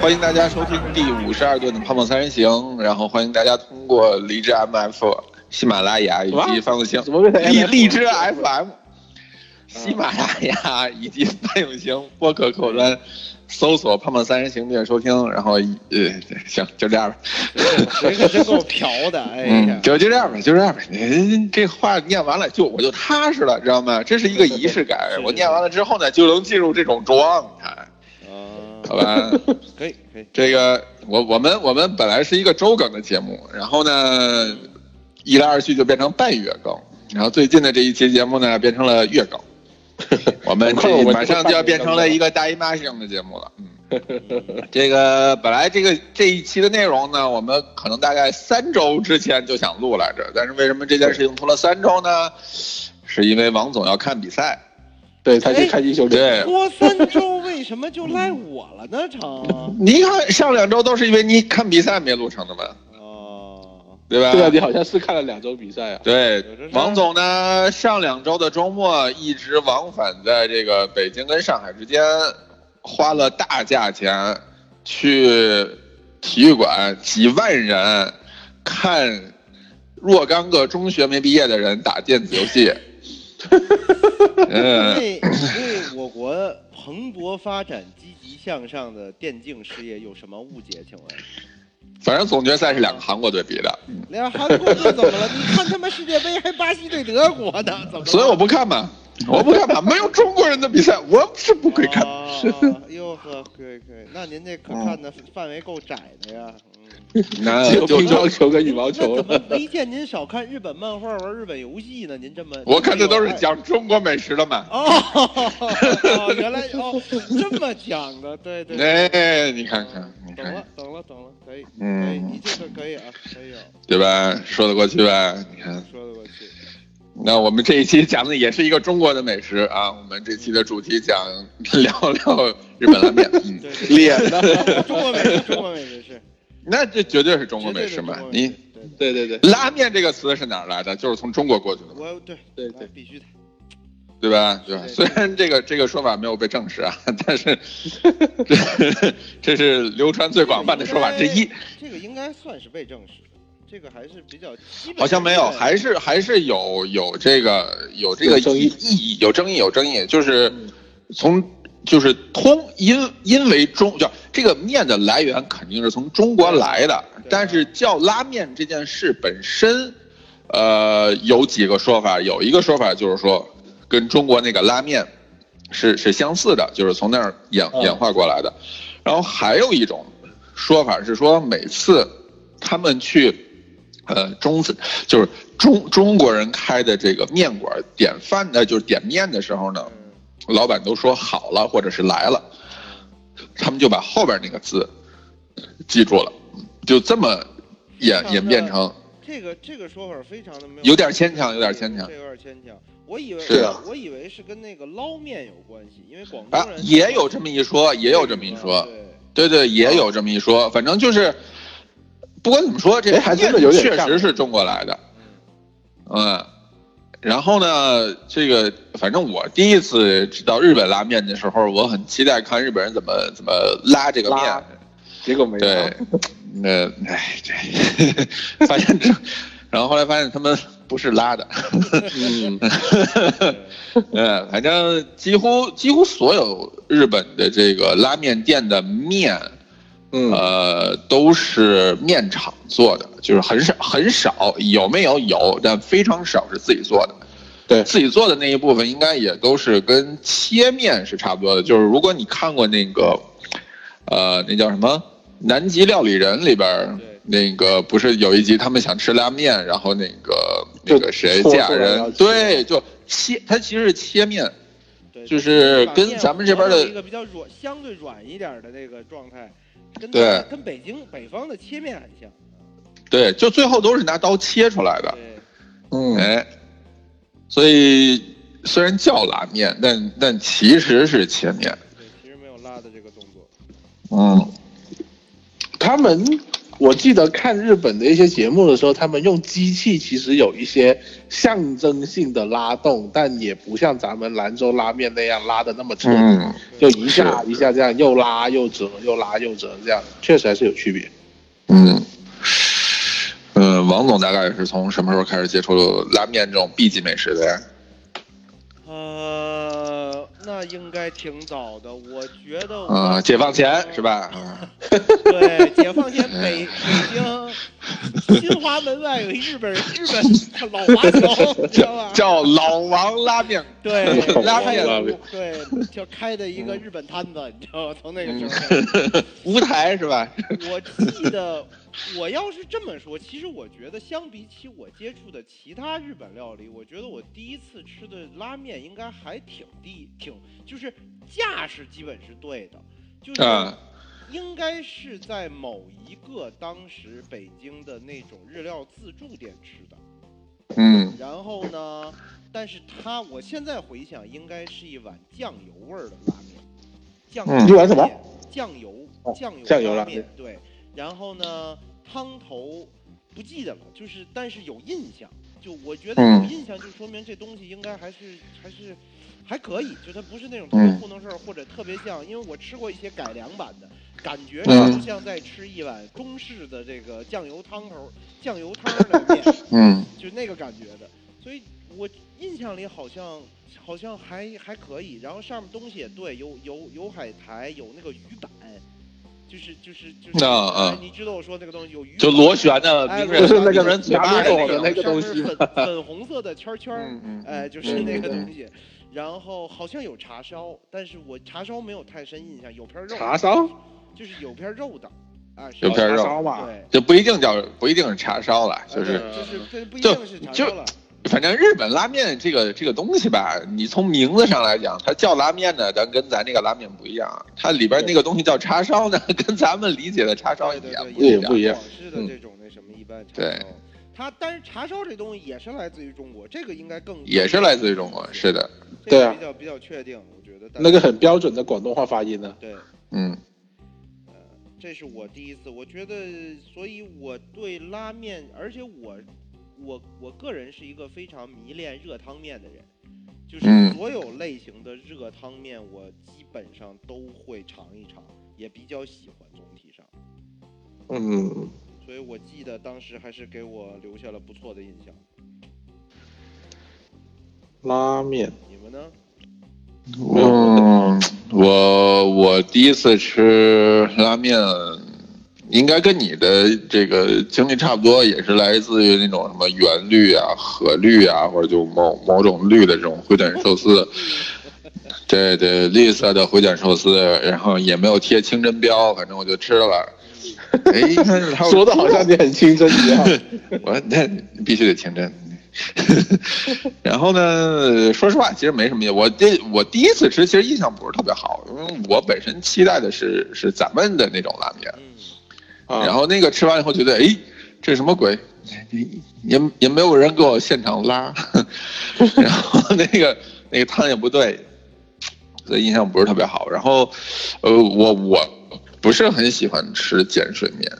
欢迎大家收听第五十二顿的《胖胖三人行》，然后欢迎大家通过荔枝 MF、喜马拉雅以及方子星荔荔枝 FM、喜马拉雅以及范永星播客客户端搜索“胖胖三人行”订阅收听，然后呃，行，就这样吧。这可真够嫖的，哎呀嗯，，就就这样吧，就这样吧。您这话念完了，就我就踏实了，知道吗？这是一个仪式感。我念完了之后呢，就能进入这种状态，好啊，吧？可以可以，这个我我们我们本来是一个周更的节目，然后呢，一来二去就变成半月更，然后最近的这一期节目呢变成了月更，我们这马上就要变成了一个大姨妈型的节目了。嗯，这个本来这个这一期的内容呢，我们可能大概三周之前就想录来着，但是为什么这件事情拖了三周呢？是因为王总要看比赛。对他去看英雄联拖三周为什么就赖我了呢？成你看上两周都是因为你看比赛没录成的嘛，哦，对吧？对啊，你好像是看了两周比赛啊。对王总呢，上两周的周末一直往返在这个北京跟上海之间，花了大价钱去体育馆几万人看若干个中学没毕业的人打电子游戏。嗯，对对我国蓬勃发展、积极向上的电竞事业有什么误解？请问，反正总决赛是两个韩国队比的，连韩国队怎么了？你看他们世界杯还巴西对德国呢，怎么？所以我不看嘛，我不看嘛，没有中国人的比赛我是不会看。哦，哟呵，可以可以，那您这可看的范围够窄的呀。嗯，那只有就就乒乓球跟羽毛球了。没见您少看日本漫画、玩日本游戏呢？您这么我看的都是讲中国美食的嘛。哦，哦原来哦这么讲的，对对。哎，你看看，懂了，懂了，懂了，可以，嗯你这个可以啊，可以有，对吧？说得过去吧？你看，说得过去。那我们这一期讲的也是一个中国的美食啊。我们这期的主题讲 聊聊日本拉面，嗯，脸的？中国美食，中国美食是那这绝对是中国美食嘛你对对对拉面这个词是哪儿来的？就是从中国过去的嘛，我对对对，必须的。对吧？对吧？虽然这个这个说法没有被证实啊，但是这这是流传最广泛的说法之一。这个应该算是被证实的，这个还是比较基本。好像没有，还是还是有有这个有这个争议意义，有争议，有争议，就是从就是通因因为中叫这个面的来源肯定是从中国来的，但是叫拉面这件事本身，呃，有几个说法，有一个说法就是说跟中国那个拉面是是相似的，就是从那儿演嗯。演化过来的，然后还有一种说法是说每次他们去。呃，中就是中中国人开的这个面馆点饭的，就是点面的时候呢，嗯老板都说好了或者是来了，他们就把后边那个字记住了，就这么演演变成这个这个说法非常的没有，有点牵强有点牵强。这有点牵强。我以为是啊。我以为是跟那个捞面有关系，因为广东也有这么一说，也有这么一说，对，对对，也有这么一说，反正就是不管怎么说，这哎还真的有点确实是中国来的，嗯。然后呢，这个反正我第一次知道日本拉面的时候，我很期待看日本人怎么怎么拉这个面。结果没有。对，那哎，这发现这，然后后来发现他们不是拉的，嗯，嗯，反正几乎几乎所有日本的这个拉面店的面，嗯呃，都是面厂做的，就是很少很少，有没有有，但非常少是自己做的。对自己做的那一部分，应该也都是跟切面是差不多的。就是如果你看过那个，呃，那叫什么《南极料理人》里边儿，那个不是有一集他们想吃拉面，然后那个那个谁搓家人对，就切，它其实是切面，就是跟咱们这边的一个比较软、相对软一点的那个状态，跟对跟北京北方的切面很像。对，就最后都是拿刀切出来的。对，嗯，哎，所以虽然叫拉面，但但其实是切面。对，其实没有拉的这个动作。嗯，他们我记得看日本的一些节目的时候，他们用机器其实有一些象征性的拉动，但也不像咱们兰州拉面那样拉的那么彻底，嗯，就一下一下这样又拉又折，又拉又折，这样确实还是有区别。嗯，呃，王总大概是从什么时候开始接触拉面这种 B 级美食的呀？呃，那应该挺早的，我觉得我。呃，解放前是吧？嗯 对，解放前北北京 新华门外有一日本人日本老华侨，你知道吧？叫老王拉面。对拉面拉面对，就开的一个日本摊子，你知道吗？从那个时候，乌台是吧？我记得，我要是这么说，其实我觉得相比起我接触的其他日本料理，我觉得我第一次吃的拉面应该还挺低，挺就是价是基本是对的，就是。啊，应该是在某一个当时北京的那种日料自助店吃的。嗯然后呢，但是它我现在回想，应该是一碗酱油味儿的拉面，酱油嗯一碗什么面？酱油哦酱油酱油拉面面。对，然后呢，汤头不记得了，就是但是有印象，就我觉得有嗯。印象，就说明这东西应该还是还是还可以，就它不是那种特别嗯。糊弄事儿，或者特别像，因为我吃过一些改良版的，感觉嗯。就像在吃一碗中式的这个酱油汤头、酱油汤儿的面，嗯。就那个感觉的。所以我印象里好像好像还还可以，然后上面东西也对，有有有海苔，有那个鱼板，就是就是就是，啊啊哎你知道我说那个东西有鱼，就螺旋的就是那个名人嘴巴的那个东西粉 粉红色的圈圈儿，嗯嗯，哎，就是那个嗯东西。然后好像有叉烧，但是我叉烧没有太深印象，有片肉，叉烧，就是有片肉的，啊，有片肉对，就不一定叫不一定是叉烧了，就啊是就是不一就定是叉就烧了，反正日本拉面这个这个东西吧，你从名字上来讲，它叫拉面呢，咱跟咱这个拉面不一样，它里边那个东西叫叉烧呢，跟咱们理解的叉烧一样对对对，不一样。也不一样。广式的嗯这种那什么一般茶对，它但是叉烧这东西也是来自于中国，这个应该更也是来自于中国，是的，对啊。个比较比较确定，我觉得那个很标准的广东话发音呢。对。嗯。呃，这是我第一次，我觉得，所以我对拉面，而且我，我我个人是一个非常迷恋热汤面的人，就是嗯所有类型的热汤面，我基本上都会尝一尝，也比较喜欢总体上，嗯，所以我记得当时还是给我留下了不错的印象。拉面，你们呢？嗯，我我第一次吃拉面，应该跟你的这个经历差不多，也是来自于那种什么圆绿啊、和绿啊，或者就某某种绿的这种回转寿司。对对，绿色的回转寿司，然后也没有贴清真标，反正我就吃了。哎，说的好像你很清真一样。我那必须得清真。然后呢，说实话，其实没什么。我第我第一次吃，其实印象不是特别好，因为我本身期待的是是咱们的那种拉面。然后那个吃完以后觉得，哎，这什么鬼？也也没有人给我现场拉，然后那个那个汤也不对，所以印象不是特别好。然后，呃，我我不是很喜欢吃碱水面，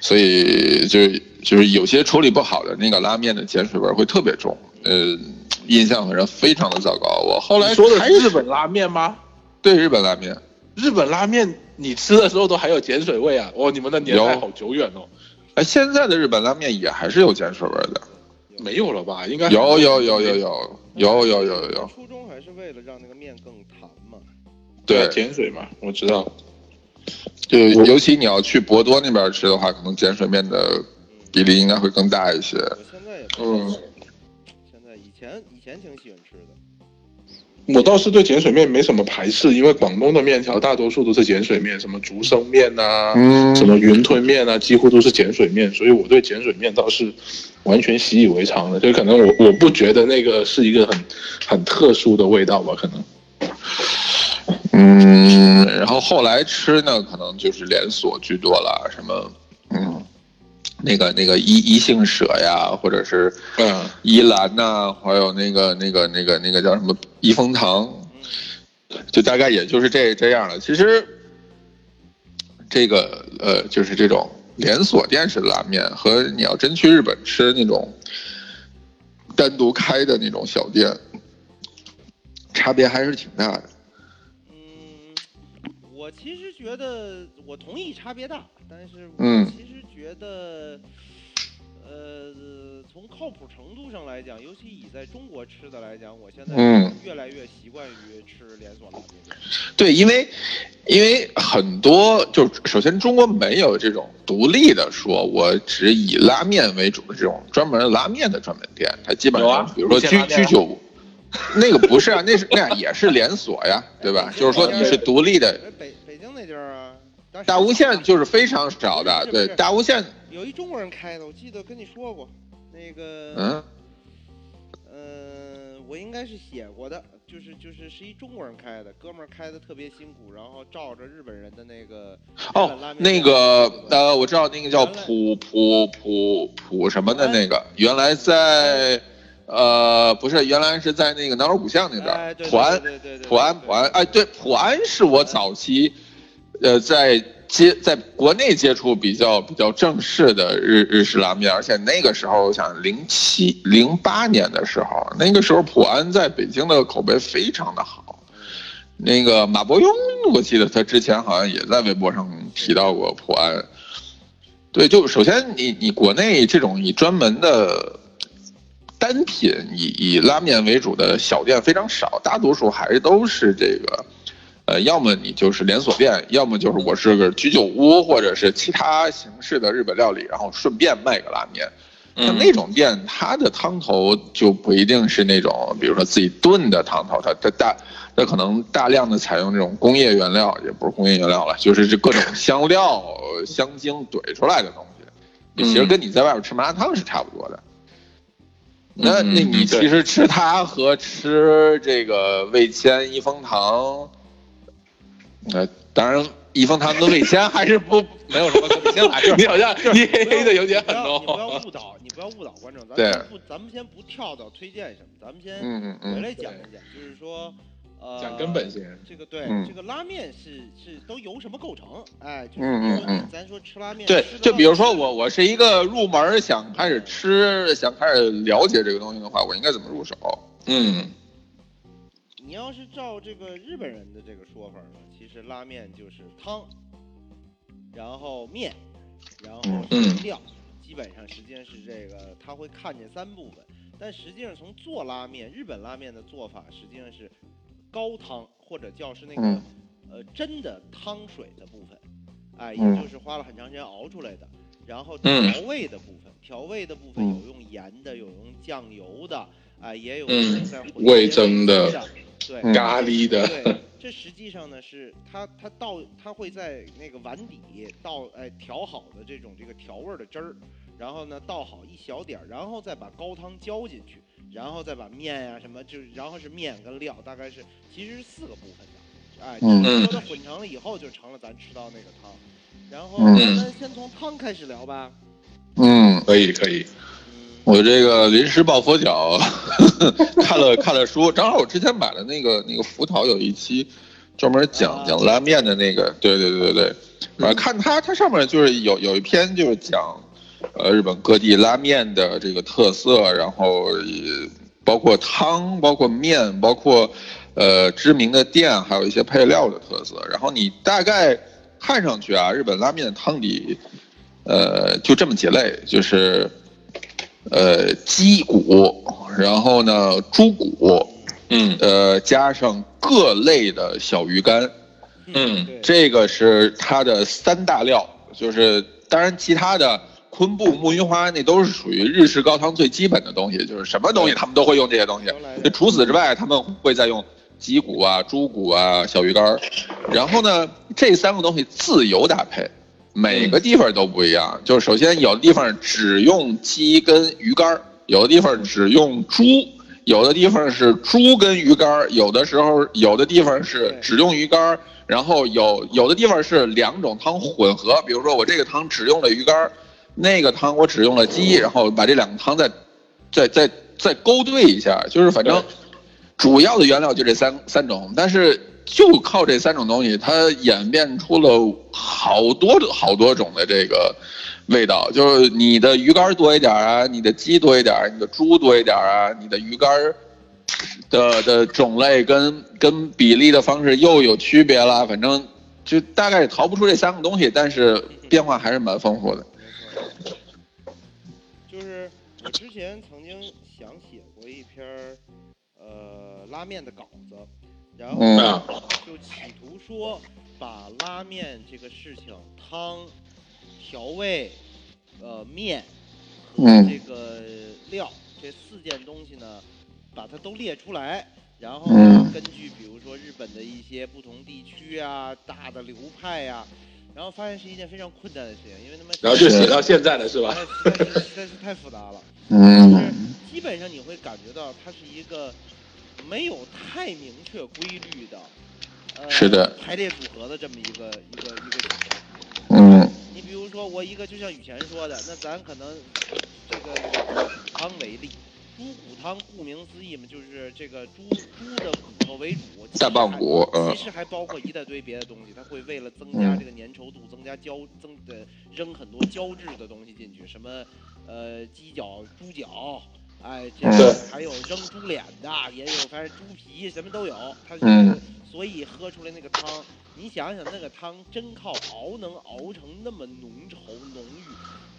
所以就是就是有些处理不好的那个拉面的碱水味儿会特别重，呃，印象反正非常的糟糕。我后来说的是日本拉面吗？对日本拉面，日本拉面你吃的时候都还有碱水味啊！哦，你们的年代好久远哦。哎，现在的日本拉面也还是有碱水味的。没有了吧？应该有有有有有有有有有有，初衷还是为了让那个面更弹嘛。对，碱水嘛，我知道。就尤其你要去博多那边吃的话，可能碱水面的比例应该会更大一些。我现在也嗯现在以前以前挺喜欢吃的。我倒是对碱水面没什么排斥，因为广东的面条大多数都是碱水面，什么竹升面呐、嗯什么云吞面啊，几乎都是碱水面，所以我对碱水面倒是完全习以为常的。就可能我我不觉得那个是一个很很特殊的味道吧，可能。嗯，然后后来吃呢，可能就是连锁居多了，什么嗯，那个那个一一姓舍呀，或者是嗯，依兰呐、还有那个那个那个那个叫什么益丰堂，就大概也就是这这样了。其实这个呃，就是这种连锁店式的拉面和你要真去日本吃那种单独开的那种小店，差别还是挺大的。嗯，我其实觉得我同意差别大，但是我嗯其实觉得，呃，从靠谱程度上来讲，尤其以在中国吃的来讲，我现在嗯越来越习惯于吃连锁拉面店。对，因为因为很多就首先中国没有这种独立的说，我只以拉面为主的这种专门拉面的专门店，它基本上比如说居居酒屋，那个不是啊，那是那样也是连锁呀，对吧？就是说你是独立的，哎北北京那地儿啊，大无限就是非常少的，对，大无限，有一中国人开的，我记得跟你说过，那个，嗯，呃，我应该是写过的，就是就是是一中国人开的，哥们儿开的特别辛苦，然后照着日本人的那个哦那个呃，我知道那个叫普普普普什么的那个，原来在呃不是，原来是在那个南锣鼓巷那边哎，对普安。对对对对普安，普安，哎，对，普安是我早期，呃，在接在国内接触比较比较正式的日日式拉面，而且那个时候，我想零七零八年的时候，那个时候普安在北京的口碑非常的好。那个马伯庸，我记得他之前好像也在微博上提到过普安。对，就首先你你国内这种你专门的单品以以拉面为主的小店非常少，大多数还是都是这个，呃，要么你就是连锁店，要么就是我是个居酒屋，或者是其他形式的日本料理，然后顺便卖个拉面。像那种店，它的汤头就不一定是那种，比如说自己炖的汤头，它它大，它可能大量的采用这种工业原料，也不是工业原料了，就是这各种 香料、香精怼出来的东西，其实跟你在外边吃麻辣烫是差不多的。那那你其实吃它和吃这个味千益丰堂，呃，当然益丰堂跟味千还是不没有什么可比性啦，就是你好像你黑黑的有点不狠要你不要哦。误导，你不要误导观众。咱对们先不，咱们先不跳到推荐什么，咱们先嗯嗯嗯，回来讲一讲，就是说，呃，讲根本先。这个对，嗯这个拉面是是都由什么构成？哎，就是嗯咱说吃拉面，对就比如说我我是一个入门想开始吃，想开始了解这个东西的话，我应该怎么入手？嗯你要是照这个日本人的这个说法呢，其实拉面就是汤，然后面，然后料，基本上实际上是这个他会看见三部分，但实际上从做拉面，日本拉面的做法实际上是高汤或者叫是那个、嗯。呃真的汤水的部分，哎，嗯。也就是花了很长时间熬出来的。然后嗯。调味的部分，调味的部分嗯。有用盐的，有用酱油的，啊，也有在味增的。的，对，嗯咖喱的。对，这实际上呢是它它倒它会在那个碗底倒哎调好的这种这个调味儿的汁儿，然后呢倒好一小点儿，然后再把高汤浇进去，然后再把面呀、什么就是然后是面跟料，大概是其实是四个部分的，哎，嗯。它混成了以后就成了咱吃到那个汤，然后嗯。咱先从汤开始聊吧，嗯，可以可以。嗯，我这个临时抱佛脚，看了看了书，正好我之前买了那个那个福桃有一期专门讲啊。讲拉面的那个，对对对对对，呃，看它它上面就是有有一篇就是讲，呃，日本各地拉面的这个特色，然后也包括汤，包括面，包括呃知名的店，还有一些配料的特色，然后你大概看上去啊，日本拉面的汤底，呃，就这么几类，就是。呃，鸡骨，然后呢，猪骨，嗯呃，加上各类的小鱼干，嗯，这个是它的三大料。就是当然，其他的昆布、木鱼花那都是属于日式高汤最基本的东西，就是什么东西他们都会用这些东西除此之外，他们会再用鸡骨啊、猪骨啊、小鱼干儿。然后呢，这三个东西自由搭配。每个地方都不一样，就是首先有的地方只用鸡跟鱼干儿，有的地方只用猪，有的地方是猪跟鱼干儿，有的时候有的地方是只用鱼干儿，然后有有的地方是两种汤混合，比如说我这个汤只用了鱼干儿，那个汤我只用了鸡，然后把这两个汤再再再再勾兑一下，就是反正主要的原料就这三三种，但是就靠这三种东西，它演变出了好多的好多种的这个味道。就是你的鱼干多一点啊，你的鸡多一点，你的猪多一点啊，你的鱼干的的种类跟跟比例的方式又有区别了。反正就大概逃不出这三个东西，但是变化还是蛮丰富的。就是我之前曾经想写过一篇儿呃拉面的稿子，然后就企图说把拉面这个事情，汤、调味、呃面和嗯。这个料这四件东西呢，把它都列出来。然后嗯。根据比如说日本的一些不同地区啊、大的流派呀、然后发现是一件非常困难的事情，因为他们然后就写到现在了，是吧？但是太复杂了。嗯基本上你会感觉到它是一个没有太明确规律的，呃，是的排列组合的这么一个一个一个。嗯你比如说，我一个就像以前说的，那咱可能这个以猪骨汤为例，猪骨汤顾名思义嘛，就是这个猪猪的骨头为主，其实大棒骨其实还包括一大堆别的东西，它会为了增加嗯这个粘稠度，增加胶增的扔很多胶质的东西进去，什么呃鸡脚、猪脚。哎，这嗯个还有扔猪脸的，也有，反正猪皮什么都有。它是嗯所以喝出来那个汤，你想想那个汤真靠熬能熬成那么浓稠浓郁，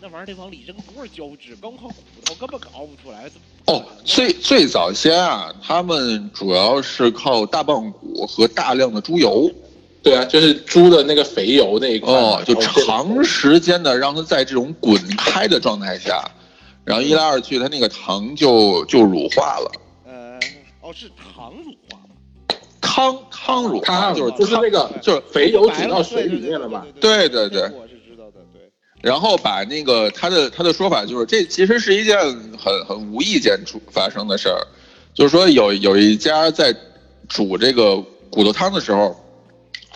那玩意儿得往里扔多少胶质？光靠骨头根本熬不出来。怎么哦，最最早先啊，他们主要是靠大棒骨和大量的猪油对啊，就是猪的那个肥油那一块嘛，哦，就长时间的让它在这种滚开的状态下，然后一来二去，它那个糖就就乳化了。呃，哦，是糖乳化吗？汤汤乳化汤就是就是那个就是肥油白煮到水里面了吧。对对对。然后把那个他的他的说法就是，这其实是一件很很无意间出发生的事儿，就是说有有一家在煮这个骨头汤的时候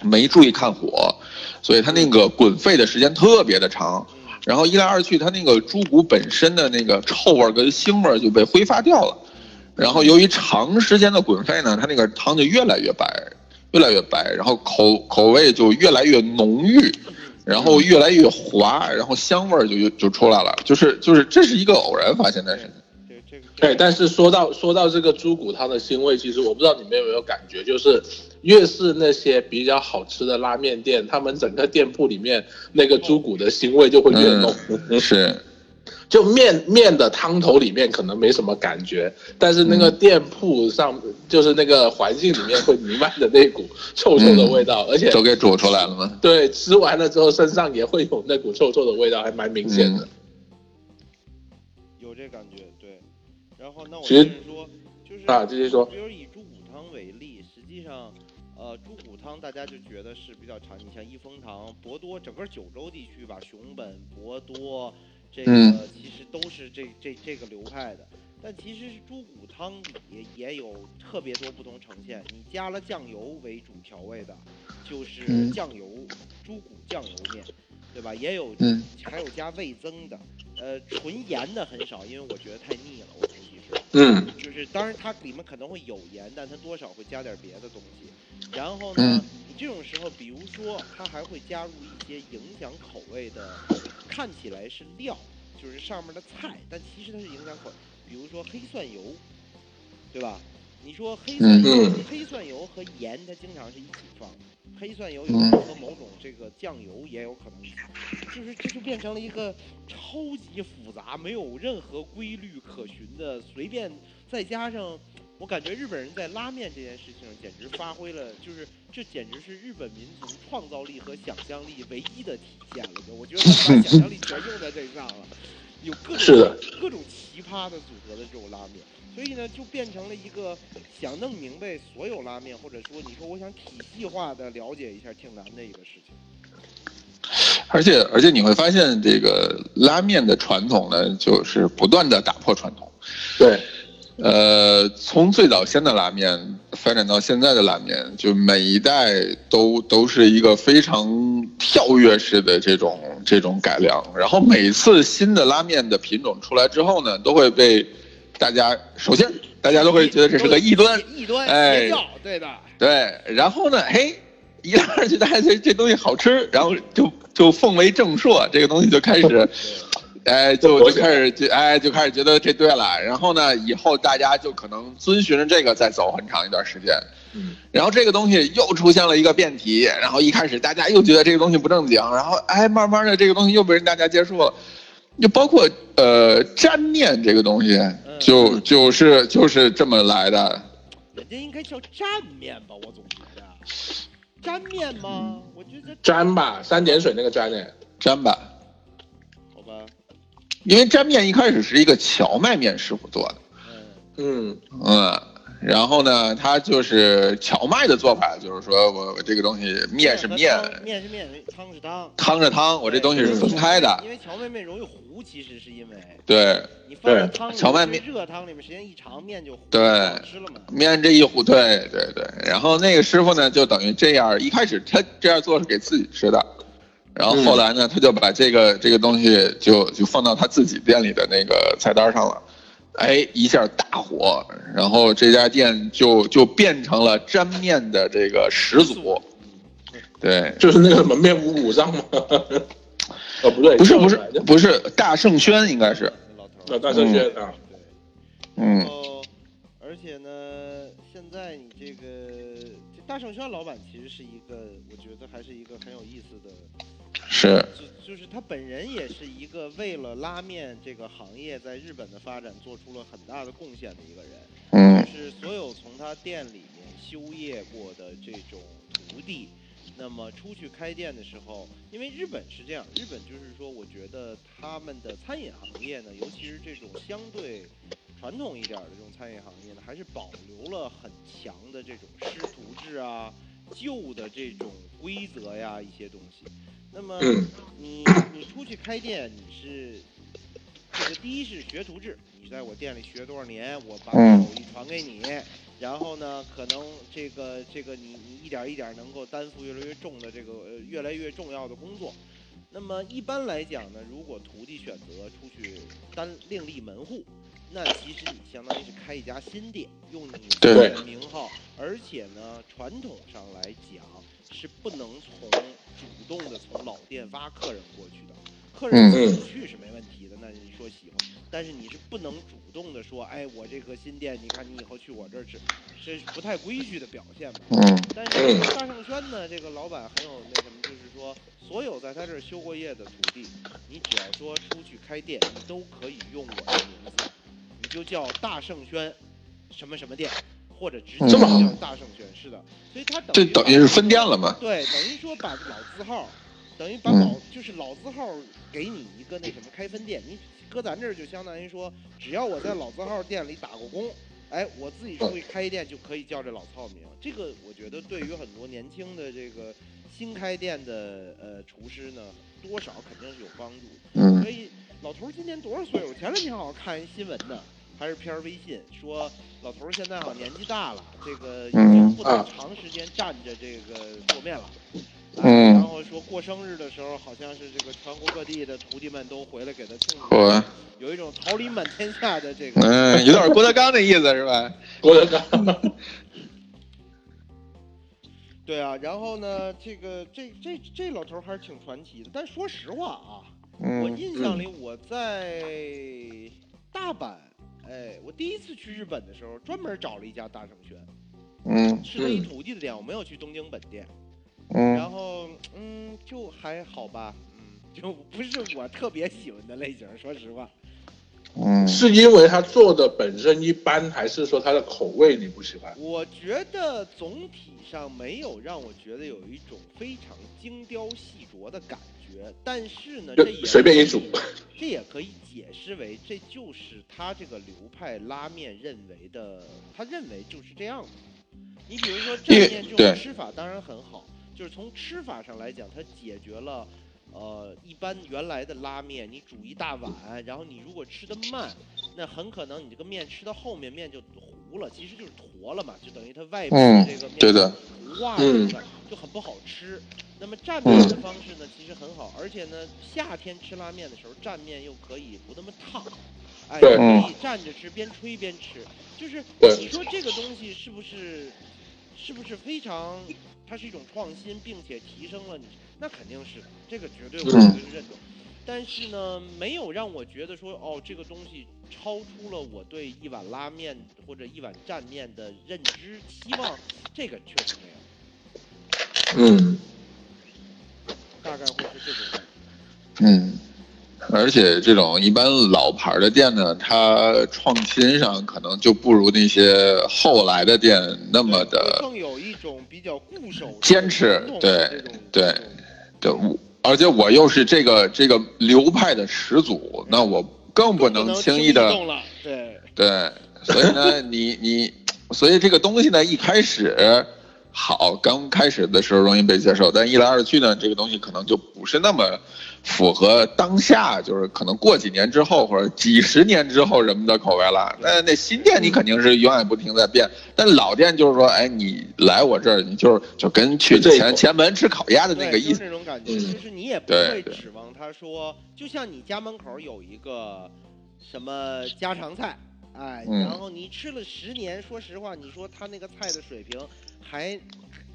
没注意看火，所以他那个滚沸的时间特别的长，嗯然后一来二去，他那个猪骨本身的那个臭味儿跟腥味儿就被挥发掉了，然后由于长时间的滚沸呢，它那个汤就越来越白，越来越白，然后口口味就越来越浓郁。然后越来越滑，然后香味儿就就就出来了，就是就是这是一个偶然发现的事情。这这个对，但是说到说到这个猪骨汤的腥味，其实我不知道你们有没有感觉，就是越是那些比较好吃的拉面店，他们整个店铺里面那个猪骨的腥味就会越浓。嗯，是，就面面的汤头里面可能没什么感觉，但是那个店铺上就是那个环境里面会弥漫的那股臭臭的味道，而且都给煮出来了吗？对吃完了之后身上也会有那股臭臭的味道，还蛮明显的。有这感觉，对。然后那我接着说，就是啊继续说比如以猪骨汤为例，实际上，呃，猪骨汤大家就觉得是比较常，你像益丰堂、博多，整个九州地区吧，熊本、博多，这个、嗯其实都是这这这个流派的。但其实是猪骨汤里也有特别多不同呈现，你加了酱油为主调味的，就是嗯酱油、猪骨酱油面，对吧？也有嗯还有加味增的，呃，纯盐的很少，因为我觉得太腻了。我估计是，嗯就是当然它里面可能会有盐，但它多少会加点别的东西。然后嗯呢，你这种时候，比如说它还会加入一些影响口味的，看起来是料，就是上面的菜，但其实它是影响口，比如说黑蒜油，对吧？你说黑蒜黑蒜油和盐它经常是一起放，黑蒜油有嗯时候和某种这个酱油也有可能就是这就变成了一个超级复杂、没有任何规律可循的随便，再加上我感觉日本人在拉面这件事情上简直发挥了，就是这简直是日本民族创造力和想象力唯一的体现了。我觉得他把想象力全用在这上了，有各种各种奇葩的组合的这种拉面。所以呢，就变成了一个想弄明白所有拉面，或者说你说我想体系化的了解一下，挺难的一个事情。而且而且你会发现，这个拉面的传统呢，就是不断的打破传统。对，呃，从最早先的拉面发展到现在的拉面，就每一代都都是一个非常跳跃式的这种这种改良。然后每次新的拉面的品种出来之后呢，都会被大家首先大家都会觉得这是个异端，异端哎，对的。对，然后呢，嘿，一来二去，大家觉得这东西好吃，然后就就奉为正朔，这个东西就开始，哎，就就开始就哎就开始觉得这对了，然后呢，以后大家就可能遵循着这个再走很长一段时间，嗯，然后这个东西又出现了一个变体，然后一开始大家又觉得这个东西不正经，然后哎，慢慢的这个东西又被人大家接受了，就包括呃粘面这个东西，就就是就是这么来的。人家应该叫粘面吧，我总觉得。粘面吗？我觉得粘吧，三点水那个粘呢？沾吧，好吧，因为粘面一开始是一个荞麦面师傅做的，嗯，嗯，嗯，然后呢，他就是荞麦的做法，就是说我我这个东西面是面，面是面，汤是汤。汤是汤，我这东西是分开的，因为荞麦面容易糊，其实是因为对，你放在汤，荞麦面热汤里面时间一长，面就糊对吃了嘛。面这一糊，对对对，然后那个师傅呢，就等于这样，一开始他这样做是给自己吃的，然后后来呢，他就把这个这个东西就就放到他自己店里的那个菜单上了，哎，一下大火，然后这家店就就变成了沾面的这个始祖，对，就是那个什么面五五上吗？哦，不对，不是不是不是大圣轩应该是，老头大圣轩啊，对。嗯，而且呢，现在你这个这大圣轩老板其实是一个，我觉得还是一个很有意思的，是，就就是他本人也是一个为了拉面这个行业在日本的发展做出了很大的贡献的一个人。嗯就是所有从他店里面修业过的这种徒弟，那么出去开店的时候，因为日本是这样，日本就是说，我觉得他们的餐饮行业呢，尤其是这种相对传统一点儿的这种餐饮行业呢，还是保留了很强的这种师徒制啊、旧的这种规则呀一些东西。那么嗯。你你出去开店，你是这个第一是学徒制，你在我店里学多少年，我把嗯。手艺传给你，然后呢，可能这个这个你你一点儿一点儿能够担负越来越重的这个呃越来越重要的工作。那么一般来讲呢，如果徒弟选择出去单另立门户，那其实你相当于是开一家新店，用你自己的名号，而且呢，传统上来讲是不能从主动的从老店挖客人过去的。客人嗯自己去是没问题的，那你说喜欢，但是你是不能主动的说，哎，我这个新店，你看你以后去我这儿吃，这是不太规矩的表现嘛。嗯但是大圣轩呢，这个老板很有那什么，就是说，所有在他这儿修过业的徒弟，你只要说出去开店，你都可以用我的名字，你就叫大圣轩什么什么店，或者直接这么好叫大圣轩。是的，所以他等这于把等于是分店了嘛？对，等于说把老字号，等于把嗯老、就是老字号给你一个那什么开分店，你搁咱这儿就相当于说，只要我在老字号店里打过工，哎，我自己出去开店就可以叫这老糙名。这个我觉得对于很多年轻的这个新开店的呃厨师呢，多少肯定是有帮助的。嗯所以老头儿今年多少岁？我前两天好像看一新闻呢，还是篇微信说老头儿现在好像年纪大了，这个已经不能啊长时间站着这个桌面了。啊嗯然后说过生日的时候，好像是这个全国各地的徒弟们都回来给他庆祝，有一种桃李满天下的这个。嗯，有点郭德纲的意思是吧？郭德纲，对啊，然后呢，这个这这这老头儿还是挺传奇的。但说实话啊，我嗯印象里我在大阪，哎，我第一次去日本的时候，专门找了一家大圣轩，嗯是他一徒弟的店，我没有去东京本店。嗯然后，嗯，就还好吧，嗯，就不是我特别喜欢的类型，说实话。嗯是因为他做的本身一般，还是说他的口味你不喜欢？我觉得总体上没有让我觉得有一种非常精雕细琢的感觉，但是呢，这也随便一煮这也可以解释为这就是他这个流派拉面认为的，他认为就是这样的。你比如说因为蘸面这种吃法当然很好，就是从吃法上来讲，它解决了。呃，一般原来的拉面，你煮一大碗，然后你如果吃的慢，那很可能你这个面吃到后面面就糊了，其实就是坨了嘛，就等于它外面这个面糊了，就很不好吃。那么蘸面的方式呢，其实很好，而且呢，夏天吃拉面的时候蘸面又可以不那么烫，哎，对。可以蘸着吃，边吹边吃。就是你说这个东西是不是是不是非常，它是一种创新，并且提升了你，那肯定是的，这个绝对我绝嗯。对是认同。但是呢，没有让我觉得说哦，这个东西超出了我对一碗拉面或者一碗蘸面的认知期望，这个确实没有，嗯，大概会是这种感觉。嗯，而且这种一般老牌的店呢，它创新上可能就不如那些后来的店那么的更有一种比较固守坚持对对对，我而且我又是这个这个流派的始祖，那我更不能轻易的对，对，所以呢，你你，所以这个东西呢，一开始好，刚开始的时候容易被接受，但一来二去呢，这个东西可能就不是那么符合当下，就是可能过几年之后或者几十年之后人们的口味了。那那新店你肯定是永远不停在变，但老店就是说，哎，你来我这儿，你就是就跟去前前门吃烤鸭的那个意思。就是那种感觉，嗯。就是你也不会指望他说，就像你家门口有一个什么家常菜，哎，嗯。然后你吃了十年，说实话，你说他那个菜的水平还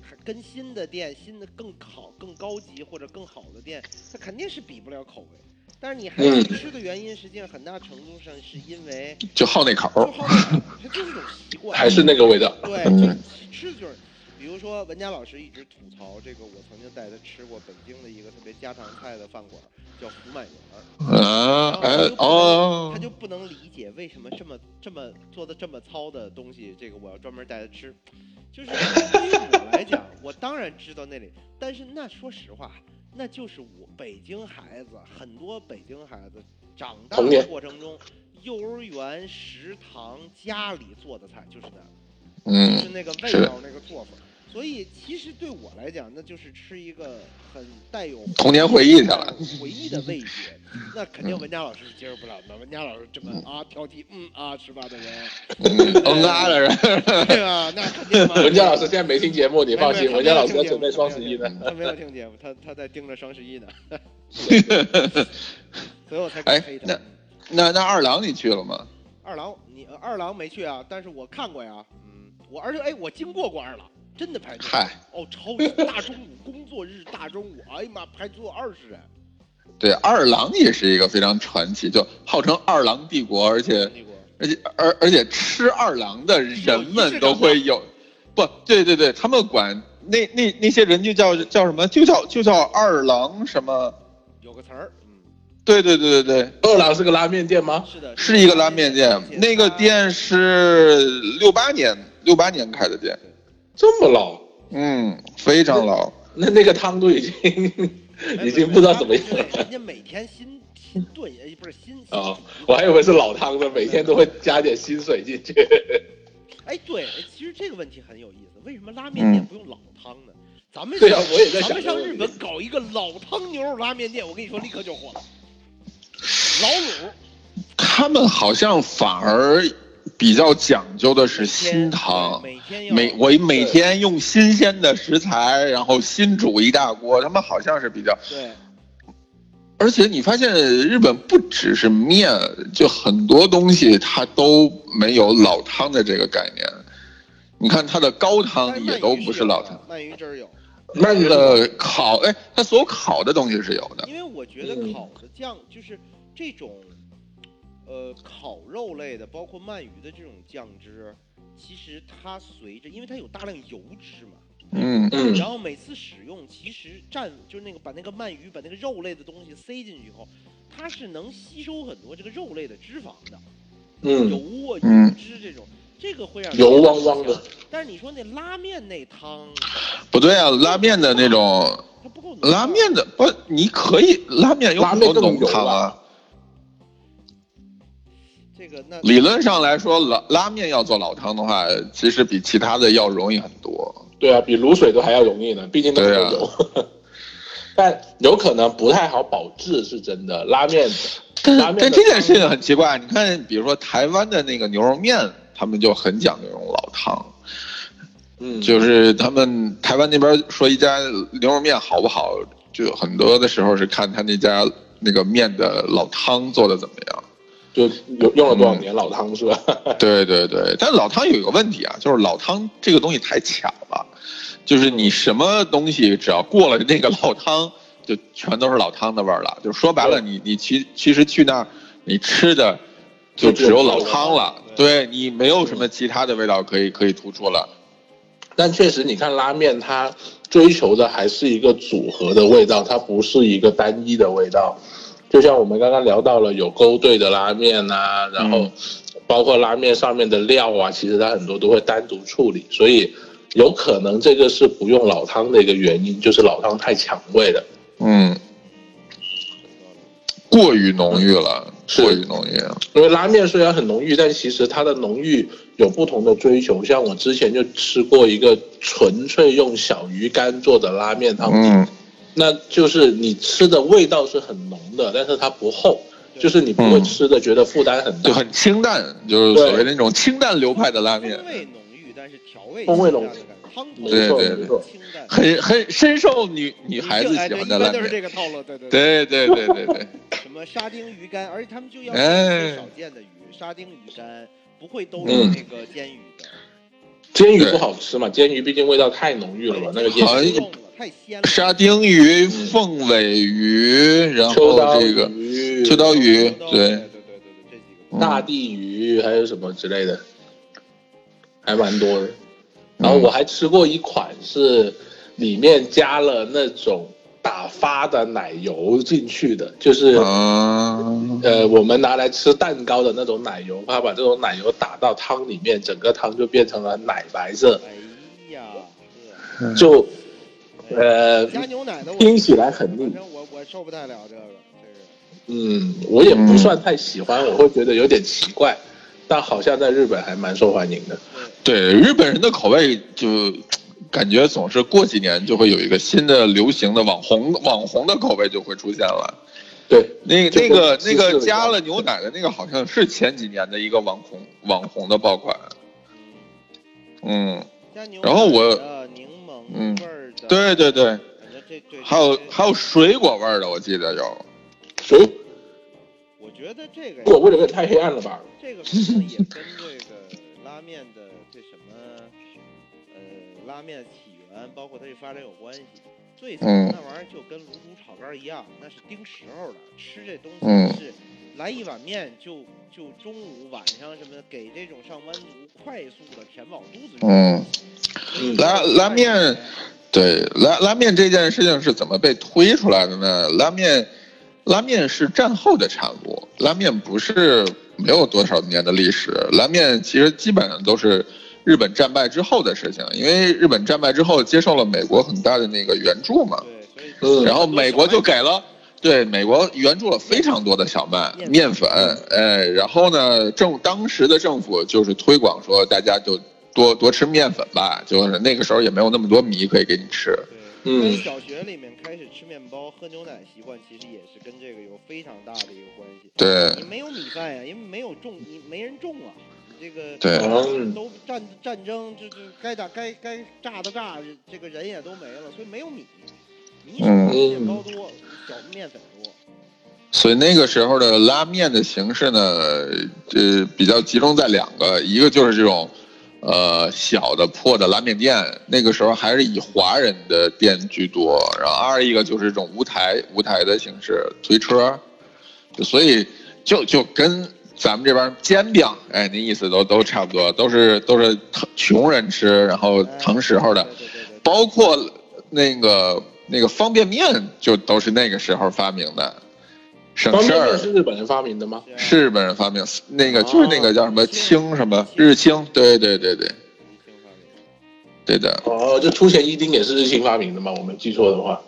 还跟新的店、新的更好、更高级或者更好的店，它肯定是比不了口味。但是你还是吃的原因，实际上很大程度上是因为就好那口就，好那个，它就是一种习惯，还是那个味道。对，吃的就是，比如说文佳老师一直吐槽这个，我曾经带他吃过北京的一个特别家常菜的饭馆，叫福满园儿，啊，哦他，就不能理解为什么这么这么做的这么糙的东西，这个我要专门带他吃。就是对于我来讲，我当然知道那里，但是那说实话，那就是我北京孩子，很多北京孩子长大的过程中，幼儿园食堂家里做的菜就是那样。就嗯是那个味道、那个做法。所以其实对我来讲，那就是吃一个很带有童年回忆去了回忆的味觉。那肯定文佳老师是接受不了的。文佳老师这么啊挑剔，嗯啊吃饭的人，嗯嗯啊的人，对吧？那肯定嘛。文佳老师现在没听节目，你放心，文佳老师在准备双十一呢。他没有听节目，他他在盯着双十一呢。所以我才哎。那嗯那那二郎你去了吗？二郎，你呃二郎没去啊？但是我看过呀。嗯，我而且哎，我经过过二郎，真的排队。嗨，哦，超级大中午工作日大中午，哎呀妈，排坐二十人。对，二郎也是一个非常传奇，就号称二郎帝国，而且而且而而且吃二郎的人们都会有，不对对对，他们管那那那些人就叫叫什么，就叫就叫二郎什么，有个词儿，嗯，对对对对对，二郎是个拉面店吗？是的，是一个拉面店，那个店是六八年六八年开的店，这么老，嗯，非常老，那那个汤都已经哎 已经不知道怎么样了人家每天新新炖，也，不是新新啊！我还以为是老汤呢，每天都会加点新水进去。哎，对，其实这个问题很有意思，为什么拉面店不用老汤呢？咱们对啊我也在想咱们上日本搞一个老汤牛肉拉面店，我跟你说，立刻就火了。老卤他们好像反而比较讲究的是新汤。每我每天用新鲜的食材，然后新煮一大锅，他们好像是比较，对而且你发现日本不只是面，就很多东西它都没有老汤的这个概念。你看它的高汤也都不是老汤，鳗鱼汁儿有，鳗鱼的烤，哎，它所有烤的东西是有的。因为我觉得嗯烤的酱就是这种，呃，烤肉类的，包括鳗鱼的这种酱汁，其实它随着，因为它有大量油脂嘛，嗯。嗯。然后每次使用，其实蘸就是那个把那个鳗鱼把那个肉类的东西塞进去以后，它是能吸收很多这个肉类的脂肪的，嗯，油啊、嗯油脂这种，这个会让油汪汪的。但是你说那拉面那汤，不对啊，拉面的那种它不够浓拉面的不，你可以拉面有很多浓汤啊。啊。这个那理论上来说，拉拉面要做老汤的话，其实比其他的要容易很多。对啊，比卤水都还要容易呢，毕竟那么对啊多油。但有可能不太好保质，是真的。拉面，但拉面但这件事情很奇怪，你看，比如说台湾的那个牛肉面，他们就很讲究这种老汤，嗯，就是他们台湾那边说一家牛肉面好不好，就很多的时候是看他那家那个面的老汤做的怎么样。就用用了多少年老汤是吧？对对对，但老汤有一个问题啊，就是老汤这个东西太巧了，就是你什么东西只要过了那个老汤，就全都是老汤的味儿了。就说白了，你你其其实去那儿，你吃的就只有老汤了，对你没有什么其他的味道可以可以突出了。但确实，你看拉面，它追求的还是一个组合的味道，它不是一个单一的味道。就像我们刚刚聊到了有勾兑的拉面呐，然后包括拉面上面的料啊，其实它很多都会单独处理，所以有可能这个是不用老汤的一个原因，就是老汤太抢味了。嗯，过于浓郁了，过于浓郁了。因为拉面虽然很浓郁，但其实它的浓郁有不同的追求。像我之前就吃过一个纯粹用小鱼干做的拉面汤底。那就是你吃的味道是很浓的，但是它不厚，就是你不会吃的觉得负担很大，就很清淡，就是所谓那种清淡流派的拉面。风味浓郁，但是调味风味浓，汤没错没错，很很深受女女孩子喜欢的拉面。就是这个套路，对对对对对对对。什么沙丁鱼干，而且他们就要最少见的鱼，沙丁鱼干不会都有那个煎鱼的。煎鱼不好吃嘛？煎鱼毕竟味道太浓郁了吧，那个煎鱼。沙丁鱼、凤尾鱼，然后这个秋刀鱼，对对对对对，这几个大地鱼还有什么之类的，还蛮多的。然后我还吃过一款是里面加了那种打发的奶油进去的，就是呃我们拿来吃蛋糕的那种奶油，他把这种奶油打到汤里面，整个汤就变成了奶白色。哎呀，就。呃，加牛奶的听起来很腻，反正我我受不太了这个，这个。嗯，我也不算太喜欢，我会觉得有点奇怪，但好像在日本还蛮受欢迎的。对，日本人的口味就感觉总是过几年就会有一个新的流行的网红网红的口味就会出现了。对，那那个那个加了牛奶的那个好像是前几年的一个网红网红的爆款。嗯，然后我柠檬味儿。对对对，还有还有水果味的，我记得有水。我觉得这个我味有点太黑暗了吧？这个可能也跟这个拉面的这什么呃拉面起源，包括它这发展有关系。最早那玩意儿就跟卤煮炒肝一样，那是盯时候的，吃这东西是来一碗面就就中午晚上什么的，给这种上班族快速的填饱肚子。嗯，拉拉面。对拉拉面这件事情是怎么被推出来的呢？拉面，拉面是战后的产物，拉面不是没有多少年的历史。拉面其实基本上都是日本战败之后的事情，因为日本战败之后接受了美国很大的那个援助嘛，对，然后美国就给了，对美国援助了非常多的小麦面粉，哎，然后呢，政当时的政府就是推广说大家就。多多吃面粉吧，就是那个时候也没有那么多米可以给你吃。嗯，小学里面开始吃面包、喝牛奶习惯，其实也是跟这个有非常大的一个关系。对，你没有米饭呀，因为没有种，你没人种啊。你这个对，都战战争，这这该打该该炸的炸，这个人也都没了，所以没有米，米少，面包多，小面粉多。所以那个时候的拉面的形式呢，呃，比较集中在两个，一个就是这种。呃，小的破的拉面店，那个时候还是以华人的店居多。然后二一个就是这种无台无台的形式推车，所以就就跟咱们这边煎饼，哎，那意思都都差不多，都是都是穷人吃，然后腾时候的，包括那个那个方便面，就都是那个时候发明的。省事儿是日本人发明的吗？是日本人发明，那个就是那个叫什么清什么日清，对对对对，对的。哦，就出前一丁也是日清发明的吗？我没记错的话。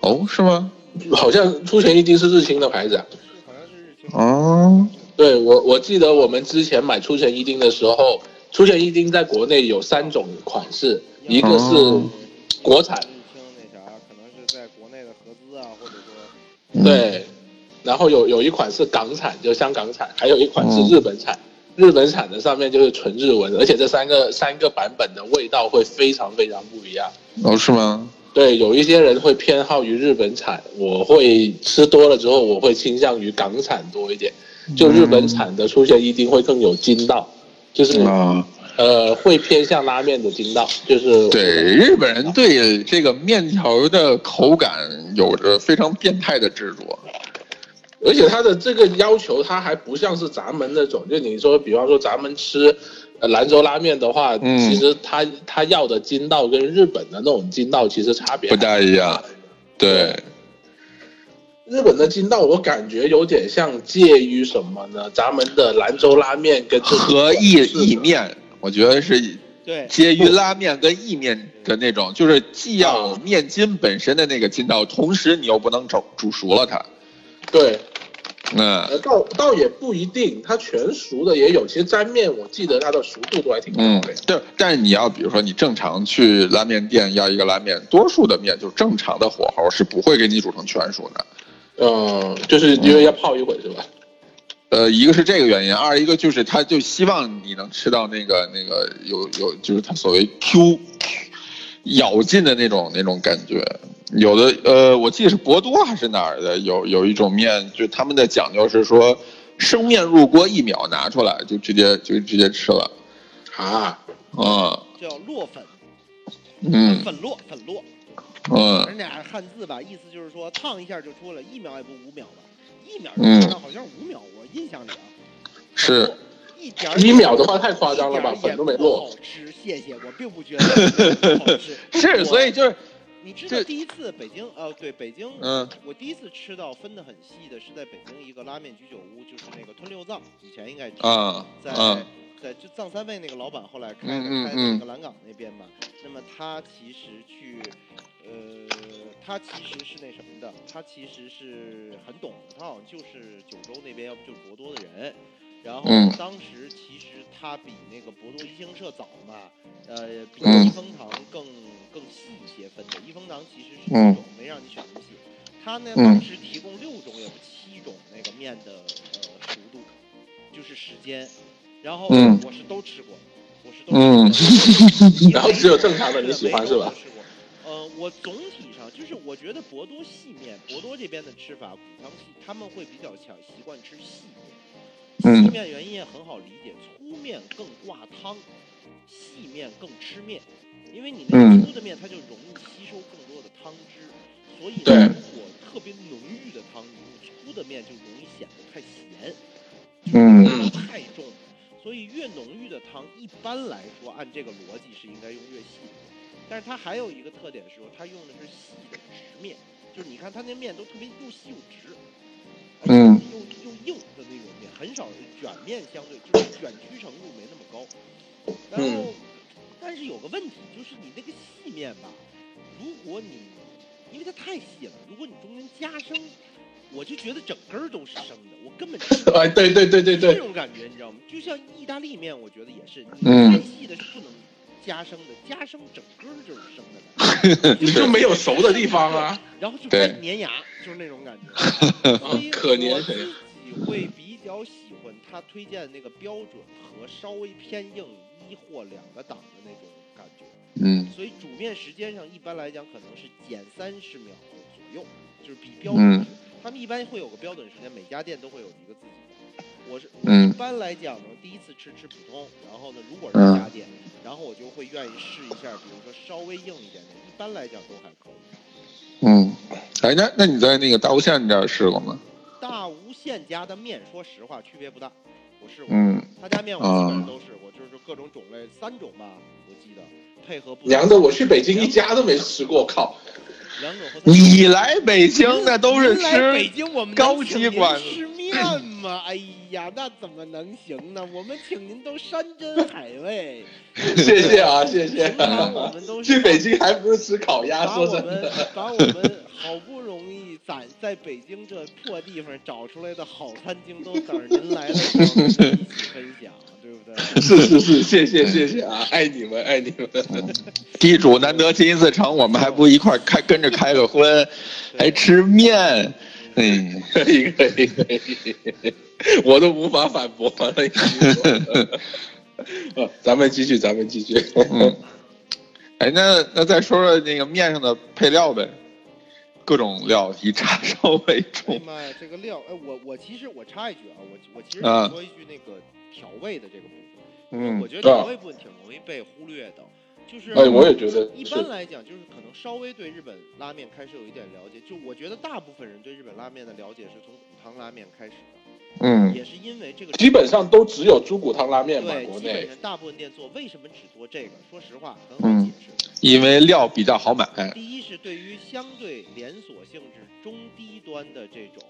哦，是吗？好像出前一丁是日清的牌子。好像是日清。哦，对我我记得我们之前买出钱一丁的时候，出钱一丁在国内有三种款式，一个是国产。可能是在国内的合资啊，或者说对，然后有有一款是港产，就香港产，还有一款是日本产。日本产的上面就是纯日文，而且这三个三个版本的味道会非常非常不一样。哦，是吗？对，有一些人会偏好于日本产，我会吃多了之后，我会倾向于港产多一点。就日本产的出现一定会更有筋道，就是啊，呃会偏向拉面的筋道，就是对，日本人对这个面条的口感有着非常变态的执着。而且他的这个要求，他还不像是咱们那种，就你说，比方说咱们吃呃兰州拉面的话，嗯其实他他要的筋道跟日本的那种筋道其实差别不大一样。对，日本的筋道，我感觉有点像介于什么呢？咱们的兰州拉面跟这和意意面，我觉得是对，介于拉面跟意面的那种，就是既要有面筋本身的那个筋道，同时你又不能煮煮熟了它。对，嗯呃，倒倒也不一定，它全熟的也有。其实沾面，我记得它的熟度都还挺高嗯的。，对，但是你要比如说你正常去拉面店要一个拉面，多数的面就是正常的火候是不会给你煮成全熟的。嗯，就是因为要泡一会是吧？呃，一个是这个原因，二一个就是他就希望你能吃到那个那个有有就是他所谓 Q 咬劲的那种那种感觉。有的呃，我记得是博多还是哪儿的，有有一种面，就他们的讲究是说生面入锅一秒拿出来就直接就直接吃了。啊，嗯。叫落粉，嗯。粉落粉落，嗯。人俩汉字吧，意思就是说烫一下就出来，一秒也不五秒吧，一秒嗯。就出来好像五秒，我印象里啊，是。一点一秒的话太夸张了吧粉都没落。好吃，谢谢，我并不觉得不好吃。是，所以就是你知道第一次北京呃对北京，嗯我第一次吃到分的很细的是在北京一个拉面居酒屋，就是那个吞六藏，以前应该知道，啊在、啊在就藏三味那个老板后来开的、开的嗯那个蓝港那边嘛，那么他其实去呃他其实是那什么的，他其实是很懂，他好像就是九州那边要不就是博多的人。然后嗯当时其实它比那个博多一星社早嘛，呃，比一风堂更更细一些分的。一风堂其实是七嗯种，没让你选那么细。他呢嗯当时提供六种也不七种那个面的呃熟度，就是时间。然后嗯我是都吃过，我是都吃过。然后只有正常的你喜欢是吧？呃，我总体上就是我觉得博多细面，博多这边的吃法，古汤系他们会比较强习惯吃细面。嗯细面原因也很好理解，粗面更挂汤，细面更吃面，因为你那嗯个粗的面它就容易吸收更多的汤汁，所以对如果特别浓郁的汤，你用粗的面就容易显得太咸，嗯太重。所以越浓郁的汤，一般来说按这个逻辑是应该用越细的。但是它还有一个特点是说，它用的是细的直面，就是你看它那面都特别又细又直，嗯又又硬的那种面，很少卷面，相对就是卷曲程度没那么高。然后，嗯但是有个问题就是你那个细面吧，如果你因为它太细了，如果你中间加生，我就觉得整根儿都是生的，我根本 哎，对对对对这，种感觉，你知道吗？就像意大利面，我觉得也是，你嗯太细的是不能加生的，加生整根儿就是生的感觉，你就没有熟的地方啊。然后就粘牙，就是那种感觉。所以可粘我自己会比较喜欢他推荐的那个标准和稍微偏硬一或两个档的那种感觉。嗯所以煮面时间上一般来讲可能是减三十秒左右，就是比标准嗯。他们一般会有个标准时间，每家店都会有一个自己的。我是我嗯一般来讲呢，第一次吃吃普通，然后呢，如果是嗯家店，然后我就会愿意试一下，比如说稍微硬一点的，一般来讲都还可以。嗯，哎，那那你在那个大无限这儿试过吗？大无限家的面，说实话区别不大，我试过，嗯他家面我基本上都试过，就是各种种类三种吧，我记得配合不同。娘的，我去北京一家都没吃过，靠！两种和你来北京 那都是吃，京，我们高级馆面吗？哎呀，那怎么能行呢？我们请您都山珍海味，谢谢啊，谢谢平常我们都是去北京还不是吃烤鸭？把我们说真的，把我们好不容易攒在北京这破地方找出来的好餐厅，都等着您来 分享，对不对？是是是，谢谢谢谢啊，爱你们爱你们。地主难得进一次城，我们还不一块开跟着开个荤，还吃面，嗯，可以可以可以，我都无法反驳了。已经呃咱们继续，咱们继续。嗯，哎，那那再说说那个面上的配料呗。各种料以叉烧为哎。妈呀，这个料，哎，我我其实我插一句啊，我我其实想说一句那个调味的这个部分，嗯我觉得调味部分挺容易被忽略的，就是哎，我也觉得一般来讲，就是可能稍微对日本拉面开始有一点了解，就我觉得大部分人对日本拉面的了解是从骨汤拉面开始的，嗯也是因为这个基本上都只有猪骨汤拉面嘛，对，国基本内上大部分店做，为什么只做这个？说实话，很嗯好解释。因为料比较好买。第一是对于相对连锁性质中低端的这种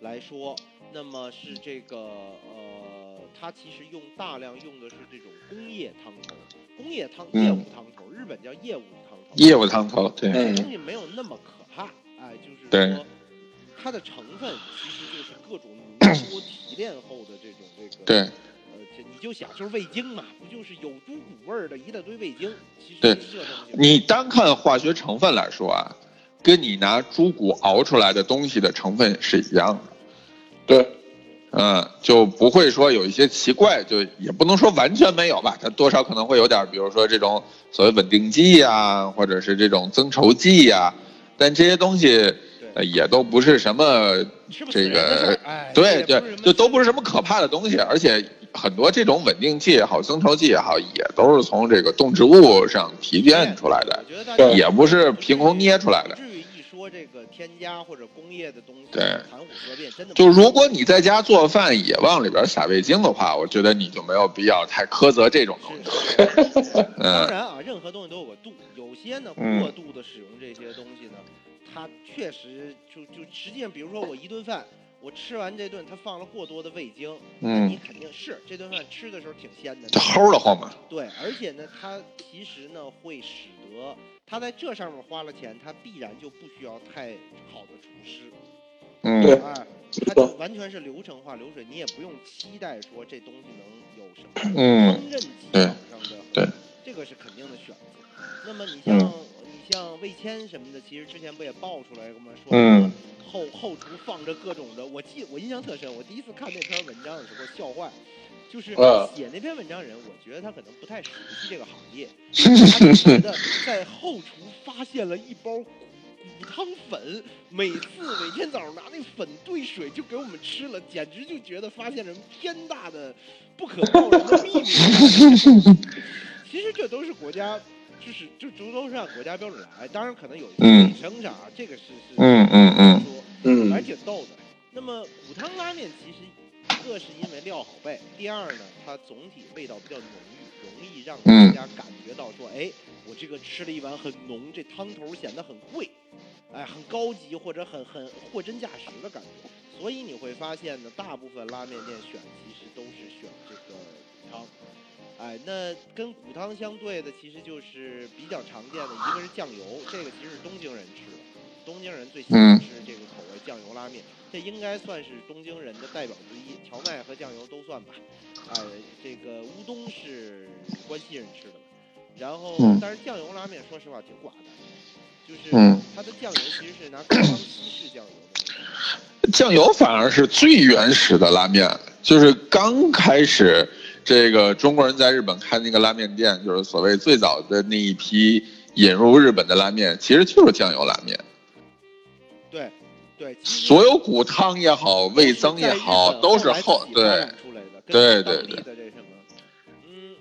来说，那么是这个呃，它其实用大量用的是这种工业汤头，工业汤嗯业务汤头，日本叫业务汤头，业务汤头，对，这嗯东西没有那么可怕，哎，就是对说它的成分其实就是各种浓缩提炼后的这种这个对你就想就是味精嘛，不就是有猪骨味儿的一大堆味精？其实对是这东西。你单看化学成分来说啊，跟你拿猪骨熬出来的东西的成分是一样的。对，嗯，就不会说有一些奇怪，就也不能说完全没有吧，它多少可能会有点，比如说这种所谓稳定剂呀、或者是这种增稠剂呀、但这些东西呃也都不是什么这个，哎，对对就都不是什么可怕的东西，而且很多这种稳定剂也好、增稠剂也好，也都是从这个动植物上提炼出来的也不是凭空捏出来的这个添加或者工业的东西对。含糊色变，真的就如果你在家做饭也往里边撒味精的话，我觉得你就没有必要太苛责这种东西。是当 嗯。然啊，任何东西都有个度，有些呢嗯过度的使用这些东西呢，它确实就就实际上，比如说我一顿饭，我吃完这顿，它放了过多的味精，嗯。你嗯，肯定是这顿饭吃的时候挺鲜的，就齁的慌嘛。对，而且呢，它其实呢会使得他在这上面花了钱，他必然就不需要太好的厨师，嗯，对，它就完全是流程化流水，你也不用期待说这东西能有什么嗯。烹饪技巧上的，对，这个是肯定的选择。那么你像、嗯。你像魏谦什么的，其实之前不也爆出来过吗？说嗯。后后厨放着各种的，我记我印象特深，我第一次看那篇文章的时候笑坏。就是嗯写那篇文章人，我觉得他可能不太熟悉这个行业，他就觉得在后厨发现了一包骨骨汤粉，每次每天早上拿那粉兑水就给我们吃了，简直就觉得发现了天大的不可告人的秘密。其实这都是国家，就是就都都是按国家标准来，当然可能有嗯卫生上啊，这个是是嗯嗯嗯说。嗯还挺逗的。那么骨汤拉面其实一个是因为料好备，第二呢，它总体味道比较浓郁，容易让嗯大家感觉到说，哎，我这个吃了一碗很浓，这汤头显得很贵，哎，很高级或者很很货真价实的感觉。所以你会发现呢，大部分拉面店选其实都是选这个骨汤。哎，那跟骨汤相对的，其实就是比较常见的，一个是酱油，这个其实是东京人吃的，东京人最喜欢嗯吃这个口味酱油拉面，这应该算是东京人的代表之一，荞麦和酱油都算吧。哎，这个乌冬是关西人吃的，然后嗯但是酱油拉面说实话挺寡淡，就是嗯它的酱油其实是拿高汤西式酱油的。酱油反而是最原始的拉面，就是刚开始这个中国人在日本开那个拉面店，就是所谓最早的那一批引入日本的拉面，其实就是酱油拉面。对所有骨汤也好，味增也好，都是后后对出来的，对对跟当地对的这什么，嗯，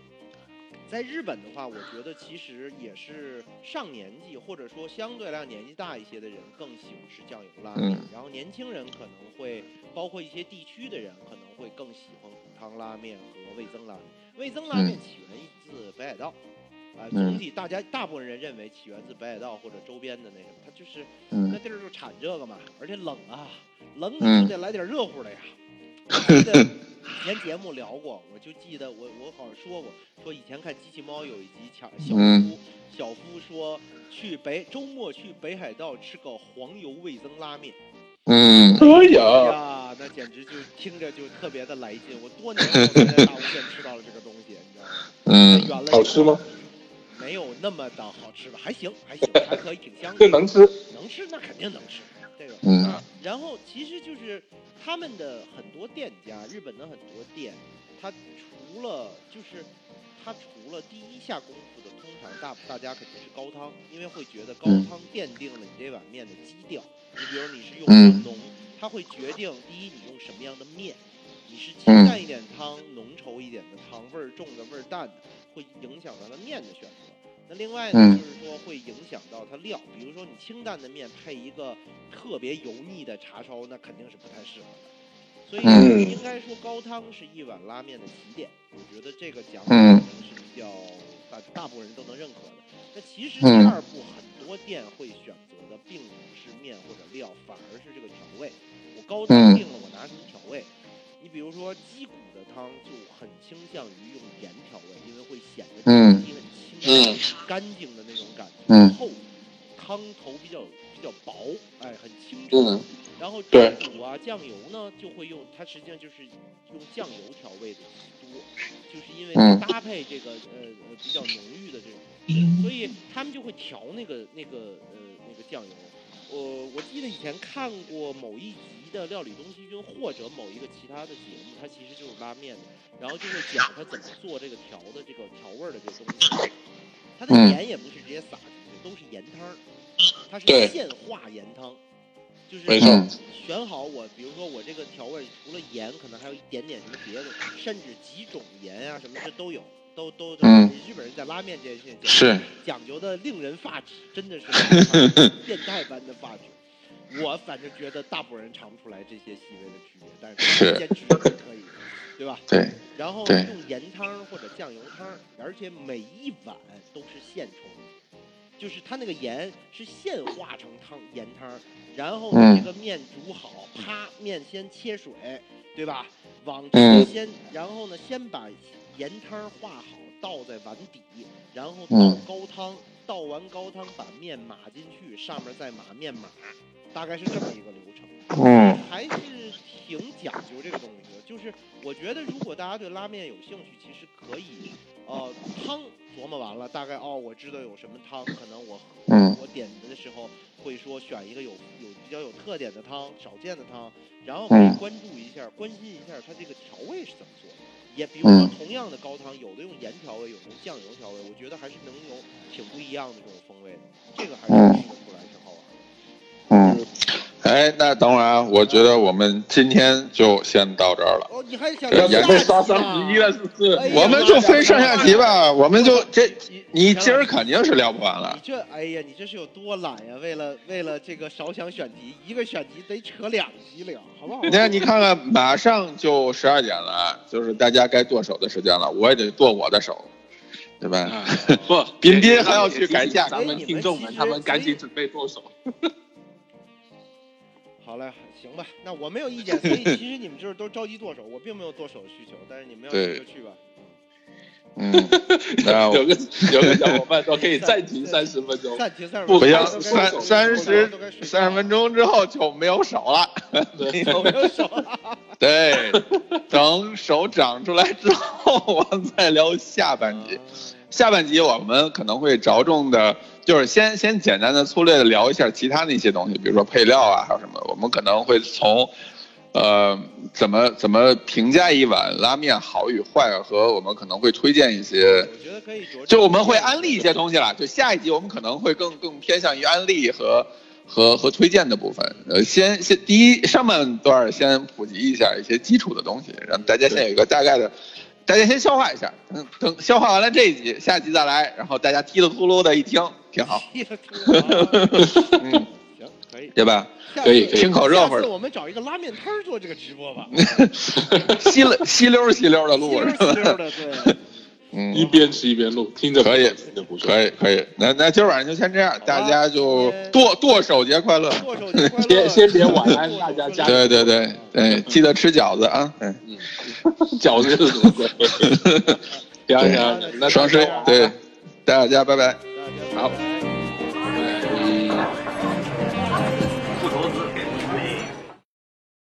在日本的话，我觉得其实也是上年纪或者说相对来讲年纪大一些的人更喜欢吃酱油拉面，嗯然后年轻人可能会，包括一些地区的人可能会更喜欢骨汤拉面和味增拉面。味增拉面嗯起源自北海道。啊、嗯总体大家大部分人认为起源自北海道或者周边的那什么，它就是那嗯地儿就产这个嘛，而且冷啊，冷你嗯就得来点热乎的呀。我记得 以前节目聊过，我就记得我我好像说过，说以前看机器猫有一集抢小嗯夫，小夫说去北周末去北海道吃个黄油味增拉面，嗯可以哎啊，呀，那简直就听着就特别的来劲。我多年后才在大无限吃到了这个东西，你知道吗？嗯好吃吗？没有那么的好吃吧，还行还行，还可以，挺香的这。能吃，能吃那肯定能吃，这个。嗯啊，然后其实就是他们的很多店家，日本的很多店，他除了就是他除了第一下功夫的，通常常大大家肯定是高汤，因为会觉得高嗯汤奠定了你这碗面的基调。你比如你是用浓，它会决定第一你用什么样的面，你是清嗯淡一点汤、浓稠一点的汤，味儿重的、味儿淡的，会影响咱们面的选择。那另外呢，嗯就是说会影响到它料，比如说你清淡的面配一个特别油腻的叉烧，那肯定是不太适合的。所以嗯应该说高汤是一碗拉面的起点，我觉得这个讲法是比较大大部分人都能认可的。那其实嗯第二步很多店会选择的并不是面或者料，反而是这个调味。我高汤嗯定了，我拿什么调味？你比如说鸡骨的汤就很倾向于用盐调味，因为会显得嗯很清淡、干净的那种感觉，嗯厚，汤头比较比较薄，哎，很清澈。嗯然后猪对骨啊、酱油呢，就会用它实际上就是用酱油调味的多，就是因为嗯搭配这个呃呃比较浓郁的这种，所以他们就会调那个那个呃那个酱油。我我记得以前看过某一集的《料理东西君》或者某一个其他的节目，它其实就是拉面的，然后就会讲它怎么做这个调的这个调味儿的这个东西。它的嗯。盐也不是直接撒进去，都是盐汤儿，它是现化盐汤，就是选好我，比如说我这个调味除了盐，可能还有一点点什么别的，甚至几种盐啊什么这都有，都都都。嗯日本人在拉面这件事情是讲究的令人发指，真的是 变态般的发指。我反正觉得大部分人尝不出来这些细微的区别，但是是坚持是可以的，对吧？对，然后用盐汤儿或者酱油汤儿，而且每一碗都是现冲的，就是它那个盐是现化成汤盐汤儿，然后这个面煮好，啪面先切水，对吧？往这先，然后呢先把盐汤儿化好，倒在碗底，然后倒嗯高汤，倒完高汤把面码进去，上面再码面码，大概是这么一个流程。嗯还是挺讲究这个东西的。就是我觉得，如果大家对拉面有兴趣，其实可以，呃，汤琢磨完了，大概哦，我知道有什么汤，可能我嗯我点的时候会说选一个有有比较有特点的汤，少见的汤，然后嗯可以关注一下，关心一下它这个调味是怎么做的。也比如说嗯同样的高汤，有的用盐调味，有的用酱油调味，我觉得还是能有挺不一样的这种风味的。这个还是能吃得出来，挺好玩的。嗯，哎，那等会儿啊，我觉得我们今天就先到这儿了。哦，你还想这要被刷三十一了，是不是？我们就分上下集吧，我们就这，你你今儿肯定是聊不完了你。这，哎呀，你这是有多懒呀？为了为了这个少想选题，一个选题得扯两集了，好不好？你看，你看看，马上就十二点了，就是大家该剁手的时间了，我也得剁我的手，对吧？啊不，彬彬还要去改价咱们听众们，他们赶紧准备剁手。好嘞，行吧，那我没有意见。所以其实你们就是都着急剁手，我并没有剁手的需求，但是你们要对去就去吧。嗯，那有个有个小伙伴说可以暂停三十分钟，暂停三十不分钟，不行，三三十三十分钟之后就没有手了。对钟，没有手了。对，等手长出来之后，我们再聊下半集。下半集我们可能会着重的，就是先先简单的粗略的聊一下其他的一些东西，比如说配料啊，还有什么，我们可能会从，呃，怎么怎么评价一碗拉面好与坏，和我们可能会推荐一些，我觉得可以，就我们会安利一些东西啦。就下一集我们可能会更更偏向于安利和和和推荐的部分。呃，先先第一上半段先普及一下一些基础的东西，让大家先有一个大概的。大家先消化一下，等等消化完了这一集，下集再来，然后大家踢了秃噜的一听，挺好，踢了秃噜嗯，行，可以。对吧？可以可以听口热乎下次我们找一个拉面摊做这个直播吧，稀了稀溜稀溜的路稀溜是吧？稀溜的，对。嗯，一边吃一边录，听着可以听着不错。可以可以，那那今儿晚上就先这样，大家就剁剁手节快乐。剁手节快乐！先先别晚安大家加对对对对，记得吃饺子啊！嗯，饺子是什么 鬼？行行，那双十一对，大家拜拜。好拜拜